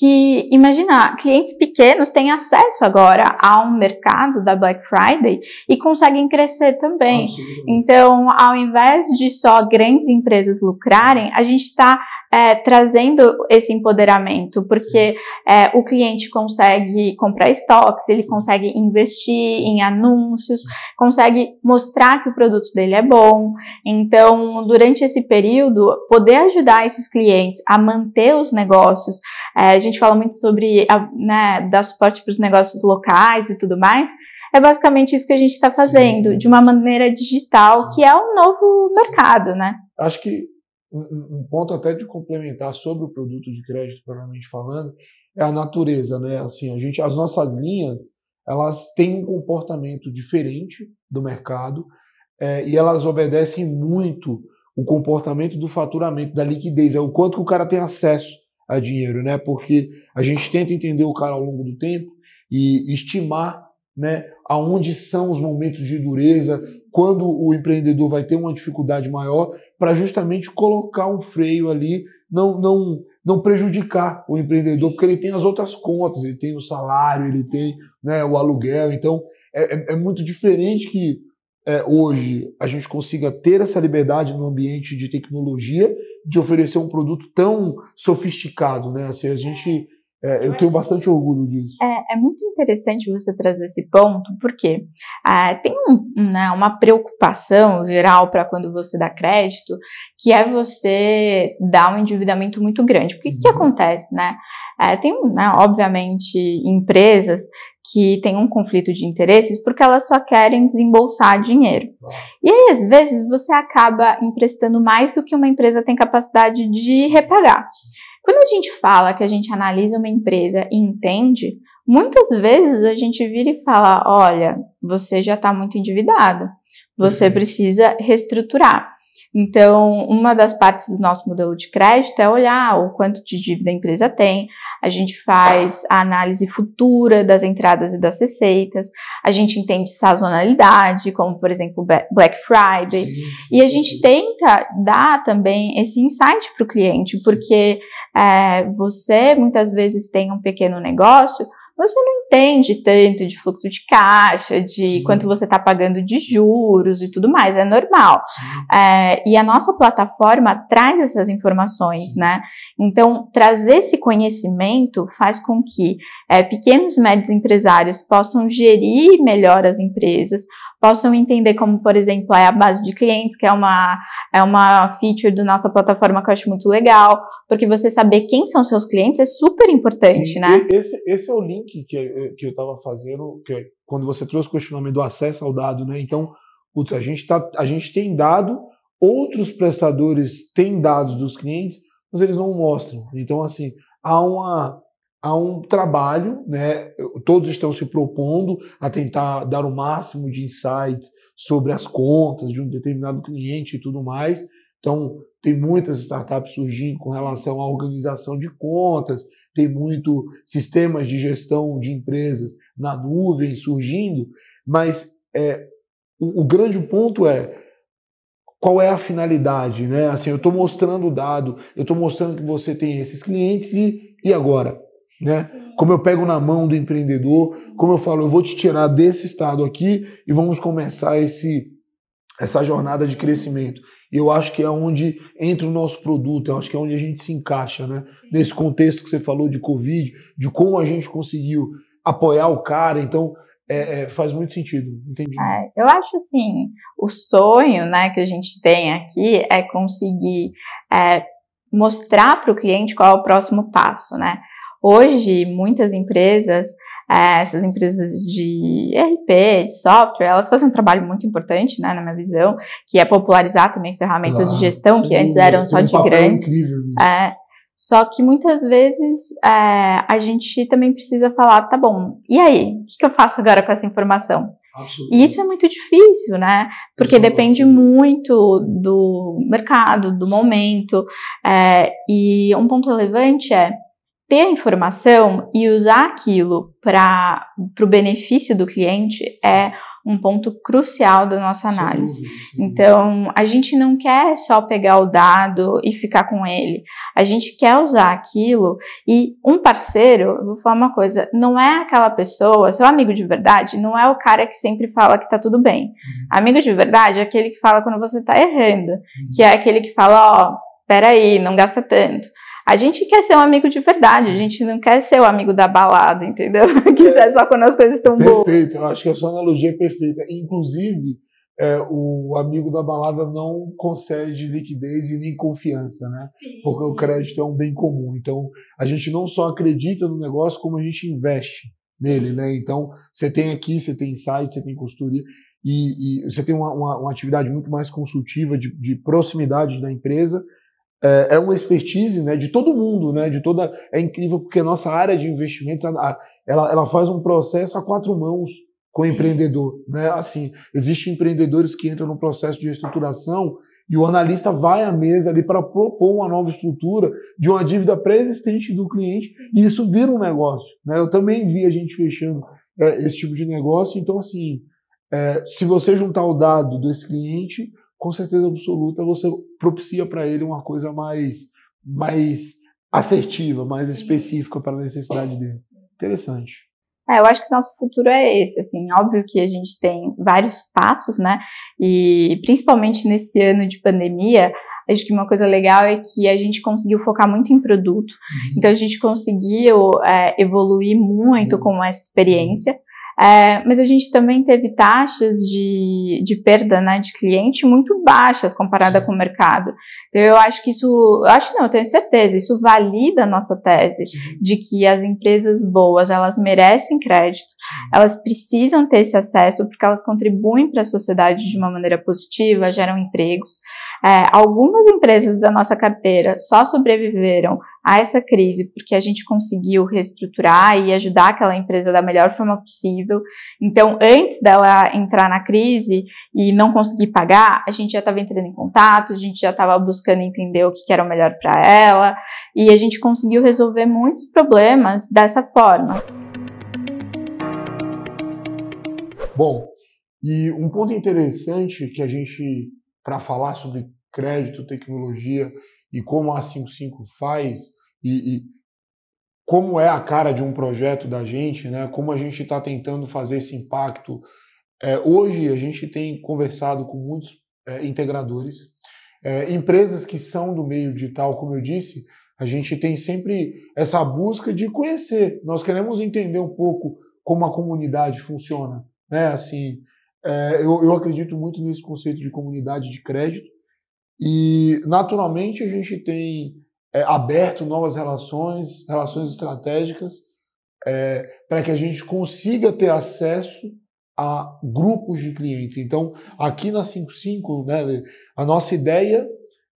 Speaker 2: que, imagina, clientes pequenos têm acesso agora ao mercado da Black Friday e conseguem crescer também. Então, ao invés de só grandes empresas lucrarem, a gente está é, trazendo esse empoderamento, porque é, o cliente consegue comprar estoques, ele Sim. consegue investir Sim. em anúncios, Sim. consegue mostrar que o produto dele é bom. Então, durante esse período, poder ajudar esses clientes a manter os negócios, é, a gente fala muito sobre a, né, dar suporte para os negócios locais e tudo mais. É basicamente isso que a gente está fazendo, de uma maneira digital, que é o novo mercado, né?
Speaker 1: Acho que um, um, ponto até de complementar sobre o produto de crédito, provavelmente falando, é a natureza, né? Assim, a gente, as nossas linhas, elas têm um comportamento diferente do mercado é, e elas obedecem muito o comportamento do faturamento, da liquidez, é o quanto que o cara tem acesso a dinheiro, né? Porque a gente tenta entender o cara ao longo do tempo e estimar, né, aonde são os momentos de dureza, quando o empreendedor vai ter uma dificuldade maior para justamente colocar um freio ali, não, não, não prejudicar o empreendedor, porque ele tem as outras contas, ele tem o salário, ele tem né, o aluguel. Então, é, é, é muito diferente que é, hoje a gente consiga ter essa liberdade no ambiente de tecnologia de oferecer um produto tão sofisticado, né? Assim, a gente é, eu tenho bastante orgulho disso.
Speaker 2: É, é, muito interessante você trazer esse ponto, porque ah, tem um, né, uma preocupação geral para quando você dá crédito, que é você dar um endividamento muito grande. Porque o uhum. que, que, acontece, né? É, tem, né, obviamente, empresas que têm um conflito de interesses porque elas só querem desembolsar dinheiro. E aí, às vezes, você acaba emprestando mais do que uma empresa tem capacidade de repagar. Quando a gente fala que a gente analisa uma empresa e entende, muitas vezes a gente vira e fala: olha, você já está muito endividado, você uhum. precisa reestruturar. Então, uma das partes do nosso modelo de crédito é olhar o quanto de dívida a empresa tem, a gente faz a análise futura das entradas e das receitas, a gente entende sazonalidade, como por exemplo Black Friday, sim, sim, e a gente sim. tenta dar também esse insight para o cliente, porque é, você muitas vezes tem um pequeno negócio, você não entende tanto de fluxo de caixa, de Sim. quanto você está pagando de juros e tudo mais, é normal. É, e a nossa plataforma traz essas informações, Sim. né? Então, trazer esse conhecimento faz com que é, pequenos e médios empresários possam gerir melhor as empresas, possam entender como, por exemplo, é a base de clientes, que é uma, é uma feature da nossa plataforma que eu acho muito legal, porque você saber quem são seus clientes é super importante, Sim, né?
Speaker 1: Esse, esse é o link que, que eu estava fazendo, que quando você trouxe o questionamento do acesso ao dado, né? Então, putz, a gente, tá, a gente tem dado, outros prestadores têm dados dos clientes, mas eles não mostram. Então, assim, há uma há um trabalho, né? Todos estão se propondo a tentar dar o máximo de insights sobre as contas de um determinado cliente e tudo mais. Então, tem muitas startups surgindo com relação à organização de contas, tem muito sistemas de gestão de empresas na nuvem surgindo, mas é, o, o grande ponto é qual é a finalidade, né? Assim, eu estou mostrando o dado, eu estou mostrando que você tem esses clientes e, e agora? Né? Como eu pego na mão do empreendedor, como eu falo, eu vou te tirar desse estado aqui e vamos começar esse, essa jornada de crescimento. E eu acho que é onde entra o nosso produto, eu acho que é onde a gente se encaixa, né? Nesse contexto que você falou de Covid, de como a gente conseguiu apoiar o cara, então é, é, faz muito sentido, entendi.
Speaker 2: É, eu acho assim, o sonho né, que a gente tem aqui é conseguir é, mostrar para o cliente qual é o próximo passo, né? Hoje, muitas empresas, é, essas empresas de RP, de software, elas fazem um trabalho muito importante, né, na minha visão, que é popularizar também ferramentas claro, de gestão que antes eram só de grandes. É, só que muitas vezes é, a gente também precisa falar, tá bom, e aí? O que, eu faço agora com essa informação? E isso é muito difícil, né? Porque depende muito do mercado, do momento. É, e um ponto relevante é ter a informação e usar aquilo para o benefício do cliente é um ponto crucial da nossa análise. Sim, sim. Então, a gente não quer só pegar o dado e ficar com ele. A gente quer usar aquilo e um parceiro, vou falar uma coisa, não é aquela pessoa, seu amigo de verdade, não é o cara que sempre fala que tá tudo bem. Uhum. Amigo de verdade é aquele que fala quando você tá errando, uhum. que é aquele que fala, ó, oh, peraí, não gasta tanto. A gente quer ser um amigo de verdade, Sim. a gente não quer ser o amigo da balada, entendeu? Que é só quando as coisas estão boas.
Speaker 1: Perfeito, eu acho que a sua analogia é perfeita. Inclusive, é, o amigo da balada não concede liquidez e nem confiança, né? Sim. Porque o crédito é um bem comum. Então, a gente não só acredita no negócio, como a gente investe nele, né? Então, você tem aqui, você tem site, você tem consultoria, e, e você tem uma, uma, uma, atividade muito mais consultiva de, de proximidade da empresa, é, é uma expertise né, de todo mundo, né, de toda. É incrível porque a nossa área de investimentos ela, ela faz um processo a quatro mãos com o empreendedor. Né? Assim, existem empreendedores que entram no processo de reestruturação e o analista vai à mesa ali para propor uma nova estrutura de uma dívida pré-existente do cliente e isso vira um negócio. Né? Eu também vi a gente fechando é, esse tipo de negócio. Então, assim, é, se você juntar o dado desse cliente, com certeza absoluta você propicia para ele uma coisa mais, mais assertiva, mais específica para a necessidade dele. Interessante.
Speaker 2: É, eu acho que o nosso futuro é esse, assim, óbvio que a gente tem vários passos, né, e principalmente nesse ano de pandemia, acho que uma coisa legal é que a gente conseguiu focar muito em produto, uhum. então a gente conseguiu é, evoluir muito uhum. com essa experiência, É, mas a gente também teve taxas de, de perda né, de cliente muito baixas comparada com o mercado. Então, eu acho que isso, eu acho não, eu tenho certeza, isso valida a nossa tese de que as empresas boas, elas merecem crédito, elas precisam ter esse acesso porque elas contribuem para a sociedade de uma maneira positiva, geram empregos. É, algumas empresas da nossa carteira só sobreviveram a essa crise porque a gente conseguiu reestruturar e ajudar aquela empresa da melhor forma possível. Então, antes dela entrar na crise e não conseguir pagar, a gente já estava entrando em contato, a gente já estava buscando entender o que, era o melhor para ela e a gente conseguiu resolver muitos problemas dessa forma.
Speaker 1: Bom, e um ponto interessante que a gente para falar sobre crédito, tecnologia e como a 55 faz e, e, como é a cara de um projeto da gente, né? Como a gente está tentando fazer esse impacto. É, hoje a gente tem conversado com muitos é, integradores, é, empresas que são do meio digital, como eu disse, a gente tem sempre essa busca de conhecer. Nós queremos entender um pouco como a comunidade funciona, né? Assim, é, eu, eu acredito muito nesse conceito de comunidade de crédito e, naturalmente, a gente tem é, aberto novas relações, relações estratégicas, é, para que a gente consiga ter acesso a grupos de clientes. Então, aqui na 55, né, a nossa ideia,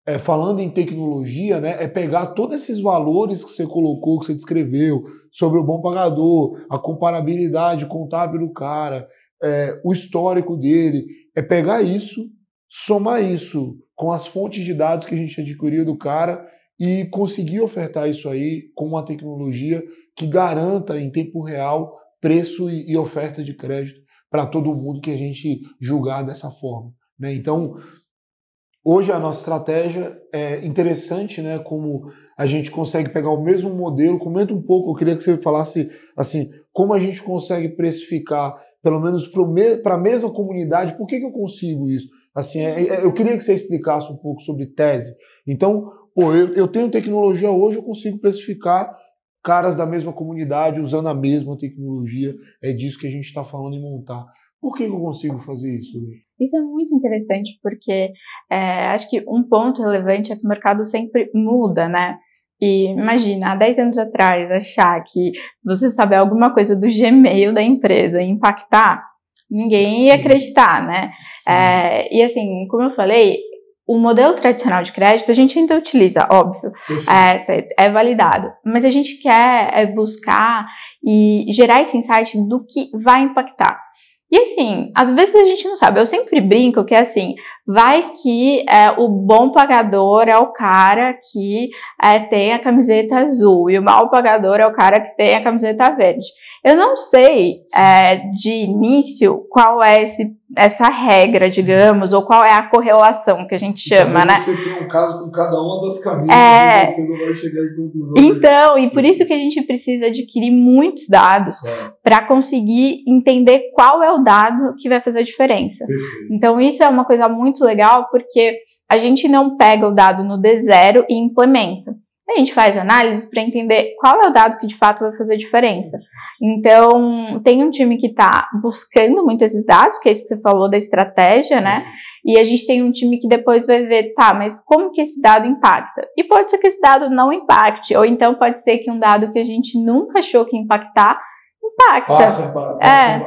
Speaker 1: é, falando em tecnologia, né, é pegar todos esses valores que você colocou, que você descreveu, sobre o bom pagador, a comparabilidade contábil do cara, é, o histórico dele, é pegar isso, somar isso com as fontes de dados que a gente adquiriu do cara e conseguir ofertar isso aí com uma tecnologia que garanta em tempo real preço e, oferta de crédito para todo mundo que a gente julgar dessa forma. Né? Então, hoje a nossa estratégia é interessante, né? Como a gente consegue pegar o mesmo modelo. Comenta um pouco, eu queria que você falasse assim, como a gente consegue precificar pelo menos para a mesma comunidade, por que, que eu consigo isso? Assim, é, é, eu queria que você explicasse um pouco sobre tese. Então, pô, eu, eu tenho tecnologia hoje, eu consigo precificar caras da mesma comunidade usando a mesma tecnologia. É disso que a gente está falando em montar. Por que, eu consigo fazer isso?
Speaker 2: Isso é muito interessante porque é, acho que um ponto relevante é que o mercado sempre muda, né? E imagina, há 10 anos atrás, achar que você saber alguma coisa do Gmail da empresa e impactar, ninguém ia acreditar, né? É, e assim, como eu falei, o modelo tradicional de crédito a gente ainda utiliza, óbvio, é, é, validado, mas a gente quer é, buscar e gerar esse insight do que vai impactar. E assim, às vezes a gente não sabe. Eu sempre brinco que assim, vai que é, o bom pagador é o cara que é, tem a camiseta azul e o mal pagador é o cara que tem a camiseta verde. Eu não sei é, de início qual é esse essa regra, digamos, ou qual é a correlação que a gente chama, né?
Speaker 1: Você tem um caso com cada uma das camisas é... e você não vai chegar em conclusão.
Speaker 2: Então, e por isso que a gente precisa adquirir muitos dados é. para conseguir entender qual é o dado que vai fazer a diferença. Perfeito. Então, isso é uma coisa muito legal porque a gente não pega o dado no D0 e implementa. A gente faz análise para entender qual é o dado que de fato vai fazer diferença. Então, tem um time que está buscando muito esses dados, que é isso que você falou da estratégia, né? E a gente tem um time que depois vai ver, tá, mas como que esse dado impacta? E pode ser que esse dado não impacte, ou então pode ser que um dado que a gente nunca achou que impactar impacta. Passa, passa, é.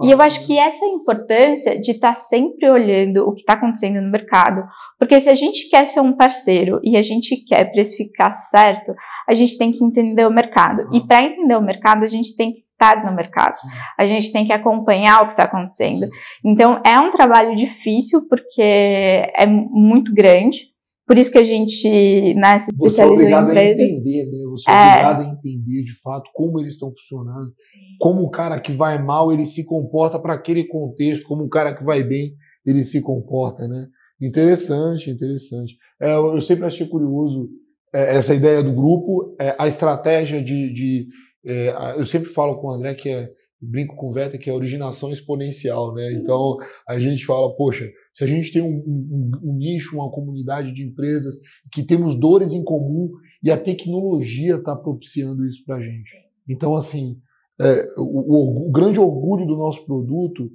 Speaker 2: um e eu acho que essa é a importância de estar tá sempre olhando o que está acontecendo no mercado. Porque se a gente quer ser um parceiro e a gente quer precificar certo, a gente tem que entender o mercado. Uhum. E para entender o mercado, a gente tem que estar no mercado. Sim. A gente tem que acompanhar o que está acontecendo. Sim. Então, é um trabalho difícil porque é muito grande. Por isso que a gente né, se
Speaker 1: Você é obrigado em empresas. a entender, né? Você é, é obrigado a entender de fato como eles estão funcionando, como o cara que vai mal ele se comporta para aquele contexto, como o cara que vai bem ele se comporta, né? Interessante, interessante. É, eu sempre achei curioso é, essa ideia do grupo, é, a estratégia de. de é, eu sempre falo com o André que é brinco com o Veta que é originação exponencial, né? Então a gente fala, poxa, se a gente tem um, um, um, nicho, uma comunidade de empresas que temos dores em comum e a tecnologia está propiciando isso para a gente. Então, assim, é, o, o, grande orgulho do nosso produto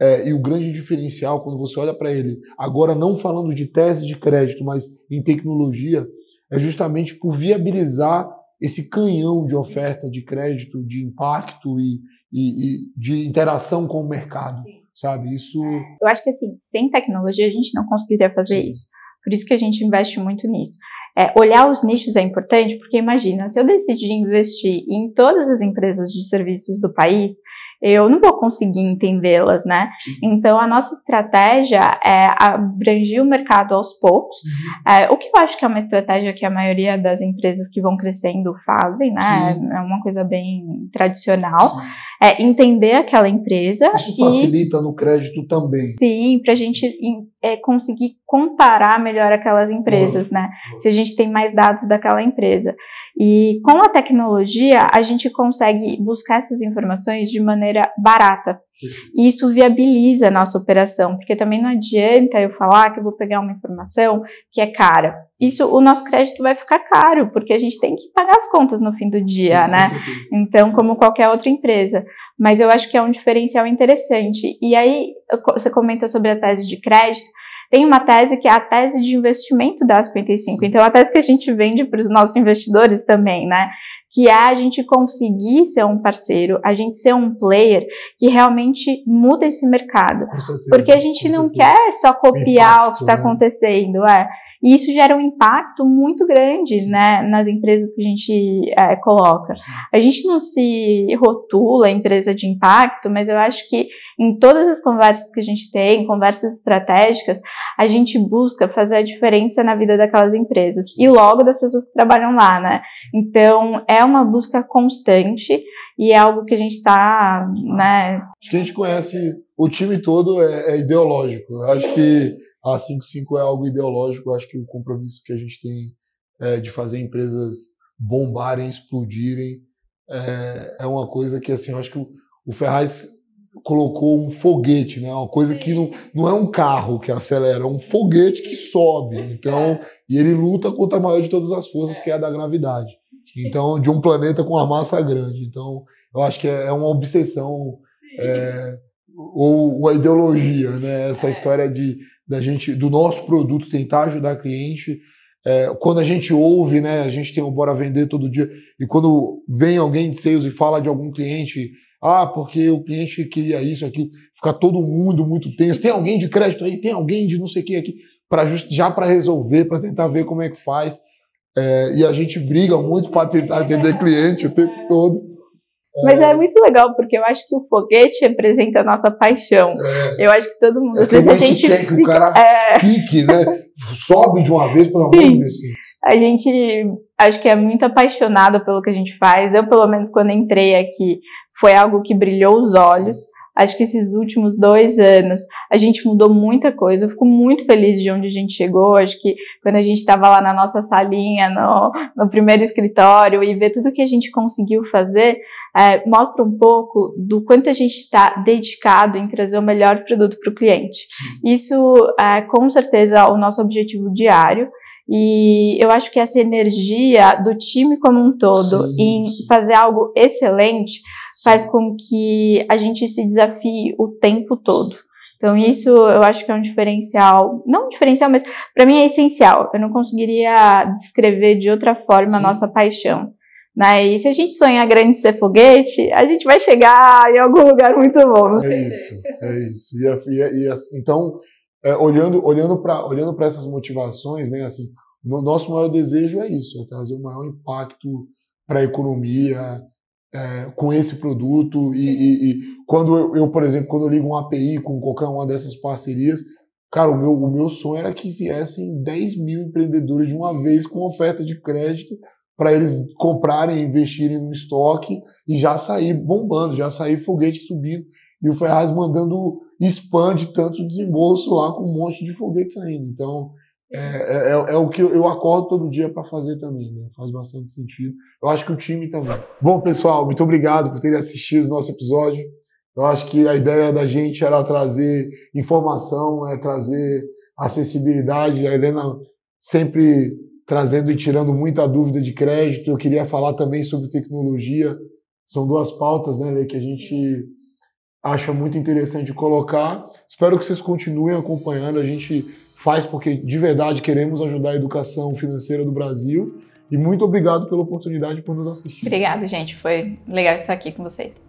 Speaker 1: é, e o grande diferencial quando você olha para ele, agora não falando de tese de crédito, mas em tecnologia, é justamente por viabilizar esse canhão de oferta de crédito, de impacto e, e, e de interação com o mercado, Sim. Sabe? Isso.
Speaker 2: Eu acho que assim, sem tecnologia a gente não conseguiria fazer Sim. isso. Por isso que a gente investe muito nisso. É, olhar os nichos é importante, porque imagina, se eu decidir investir em todas as empresas de serviços do país, eu não vou conseguir entendê-las, né? Então, a nossa estratégia é abranger o mercado aos poucos, uhum. é, o que eu acho que é uma estratégia que a maioria das empresas que vão crescendo fazem, né? Sim. É uma coisa bem tradicional. Sim. É entender aquela empresa.
Speaker 1: Isso facilita no crédito também.
Speaker 2: Sim, para a gente é, conseguir comparar melhor aquelas empresas, né? Se a gente tem mais dados daquela empresa. E com a tecnologia, a gente consegue buscar essas informações de maneira barata. E isso viabiliza a nossa operação, porque também não adianta eu falar que eu vou pegar uma informação que é cara. Isso, o nosso crédito vai ficar caro, porque a gente tem que pagar as contas no fim do dia, Sim, né? Então, como qualquer outra empresa. Mas eu acho que é um diferencial interessante. E aí, você comenta sobre a tese de crédito. Tem uma tese que é a tese de investimento da 55. Então, a tese que a gente vende para os nossos investidores também, né? Que é a gente conseguir ser um parceiro, a gente ser um player que realmente muda esse mercado. Certeza, Porque a gente não certeza. quer só copiar impacto, o que está né? acontecendo, é. E isso gera um impacto muito grande né, nas empresas que a gente é, coloca. A gente não se rotula empresa de impacto, mas eu acho que em todas as conversas que a gente tem, conversas estratégicas, a gente busca fazer a diferença na vida daquelas empresas e logo das pessoas que trabalham lá, né? Então é uma busca constante e é algo que a gente está, né?
Speaker 1: Acho que a gente conhece o time todo é, é ideológico. Eu acho que a 55 é algo ideológico. Eu acho que o compromisso que a gente tem é, de fazer empresas bombarem, explodirem, é, é, uma coisa que, assim, eu acho que o, o Ferraz colocou um foguete, né? Uma coisa que não, não é um carro que acelera, é um foguete que sobe. Então, e ele luta contra a maior de todas as forças, que é a da gravidade. Então, de um planeta com uma massa grande. Então, eu acho que é, é uma obsessão é, ou uma ideologia, né? Essa história de da gente, do nosso produto, tentar ajudar cliente. É, quando a gente ouve, né, a gente tem o Bora Vender todo dia, e quando vem alguém de sales e fala de algum cliente, ah, porque o cliente queria isso, aqui, fica todo mundo muito tenso. Tem alguém de crédito aí, tem alguém de não sei o que aqui, pra já para resolver, para tentar ver como é que faz. É, e a gente briga muito para tentar atender cliente o tempo todo.
Speaker 2: Mas é muito legal, porque eu acho que o foguete representa a nossa paixão. É. Eu acho que todo mundo. É às vezes a gente.
Speaker 1: quer fica, que o cara é... fique, né? Sobe de uma vez, pelo amor de Deus.
Speaker 2: A gente acho que é muito apaixonado pelo que a gente faz. Eu, pelo menos, quando entrei aqui, foi algo que brilhou os olhos. Acho que esses últimos dois anos a gente mudou muita coisa. Eu fico muito feliz de onde a gente chegou. Acho que quando a gente estava lá na nossa salinha, no, no primeiro escritório, e ver tudo que a gente conseguiu fazer, é, mostra um pouco do quanto a gente está dedicado em trazer o melhor produto para o cliente. Isso é com certeza o nosso objetivo diário. E eu acho que essa energia do time como um todo sim, em sim. fazer algo excelente faz com que a gente se desafie o tempo todo. Então, isso eu acho que é um diferencial, não um diferencial, mas para mim é essencial. Eu não conseguiria descrever de outra forma Sim. a nossa paixão. Né? E se a gente sonhar grande ser foguete, a gente vai chegar em algum lugar muito bom.
Speaker 1: É isso, é isso. E, e, e então, é, olhando olhando para olhando essas motivações, né, assim, no, nosso maior desejo é isso, é trazer o maior impacto para a economia, é, com esse produto e, e, e quando eu, eu, por exemplo, quando eu ligo um API com qualquer uma dessas parcerias, cara, o meu, o meu sonho era que viessem 10 mil empreendedores de uma vez com oferta de crédito para eles comprarem, investirem no estoque e já sair bombando, já sair foguete subindo e o Ferraz mandando spam de tanto desembolso lá com um monte de foguete saindo. Então, é, é, é, é, o que eu acordo todo dia para fazer também, né? Faz bastante sentido. Eu acho que o time também. Bom, pessoal, muito obrigado por terem assistido o nosso episódio. Eu acho que a ideia da gente era trazer informação, é trazer acessibilidade. A Helena sempre trazendo e tirando muita dúvida de crédito. Eu queria falar também sobre tecnologia. São duas pautas, né, Lê, que a gente acha muito interessante colocar. Espero que vocês continuem acompanhando. A gente faz porque de verdade queremos ajudar a educação financeira do Brasil. E muito obrigado pela oportunidade por nos assistir.
Speaker 2: Obrigada, gente. Foi legal estar aqui com vocês.